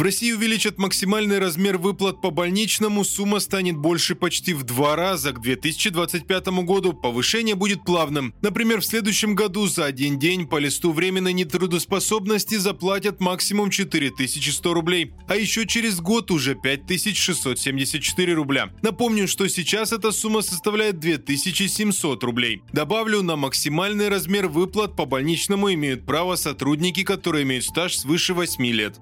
В России увеличат максимальный размер выплат по больничному. Сумма станет больше почти в два раза. К 2025 году повышение будет плавным. Например, в следующем году за один день по листу временной нетрудоспособности заплатят максимум 4100 рублей. А еще через год уже 5674 рубля. Напомню, что сейчас эта сумма составляет 2700 рублей. Добавлю, на максимальный размер выплат по больничному имеют право сотрудники, которые имеют стаж свыше 8 лет.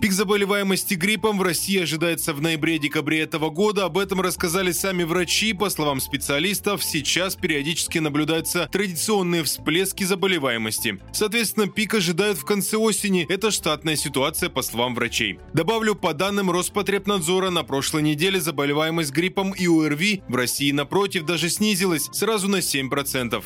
Пик заболеваемости гриппом в России ожидается в ноябре-декабре этого года. Об этом рассказали сами врачи. По словам специалистов, сейчас периодически наблюдаются традиционные всплески заболеваемости. Соответственно, пик ожидают в конце осени. Это штатная ситуация, по словам врачей. Добавлю, по данным Роспотребнадзора, на прошлой неделе заболеваемость гриппом и ОРВИ в России, напротив, даже снизилась сразу на 7%.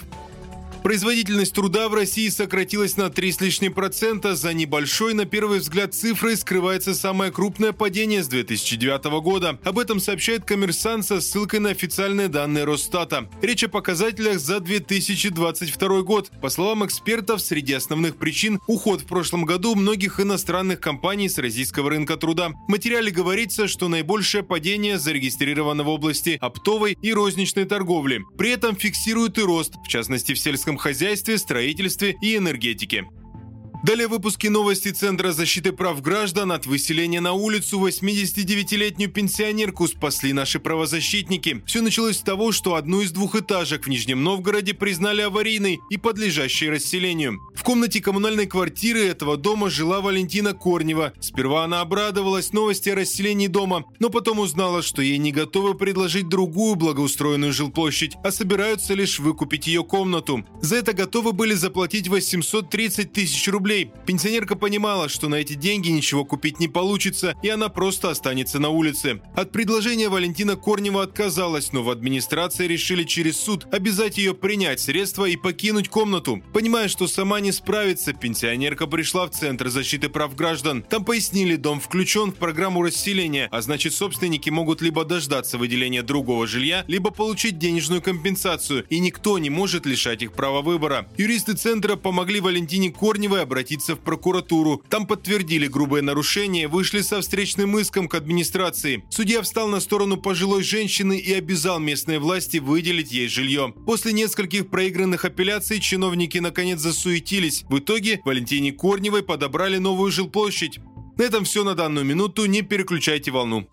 Производительность труда в России сократилась на 3 с лишним процента. За небольшой, на первый взгляд, цифрой скрывается самое крупное падение с 2009 года. Об этом сообщает коммерсант со ссылкой на официальные данные Росстата. Речь о показателях за 2022 год. По словам экспертов, среди основных причин уход в прошлом году многих иностранных компаний с российского рынка труда. В материале говорится, что наибольшее падение зарегистрировано в области оптовой и розничной торговли. При этом фиксируют и рост, в частности в сельском сельском хозяйстве, строительстве и энергетике. Далее выпуски новости Центра защиты прав граждан от выселения на улицу 89-летнюю пенсионерку спасли наши правозащитники. Все началось с того, что одну из двухэтажек в Нижнем Новгороде признали аварийной и подлежащей расселению. В комнате коммунальной квартиры этого дома жила Валентина Корнева. Сперва она обрадовалась новости о расселении дома, но потом узнала, что ей не готовы предложить другую благоустроенную жилплощадь, а собираются лишь выкупить ее комнату. За это готовы были заплатить 830 тысяч рублей рублей. Пенсионерка понимала, что на эти деньги ничего купить не получится, и она просто останется на улице. От предложения Валентина Корнева отказалась, но в администрации решили через суд обязать ее принять средства и покинуть комнату. Понимая, что сама не справится, пенсионерка пришла в Центр защиты прав граждан. Там пояснили, дом включен в программу расселения, а значит собственники могут либо дождаться выделения другого жилья, либо получить денежную компенсацию, и никто не может лишать их права выбора. Юристы Центра помогли Валентине Корневой обратиться обратиться в прокуратуру. Там подтвердили грубое нарушение, вышли со встречным иском к администрации. Судья встал на сторону пожилой женщины и обязал местные власти выделить ей жилье. После нескольких проигранных апелляций чиновники наконец засуетились. В итоге Валентине Корневой подобрали новую жилплощадь. На этом все на данную минуту. Не переключайте волну.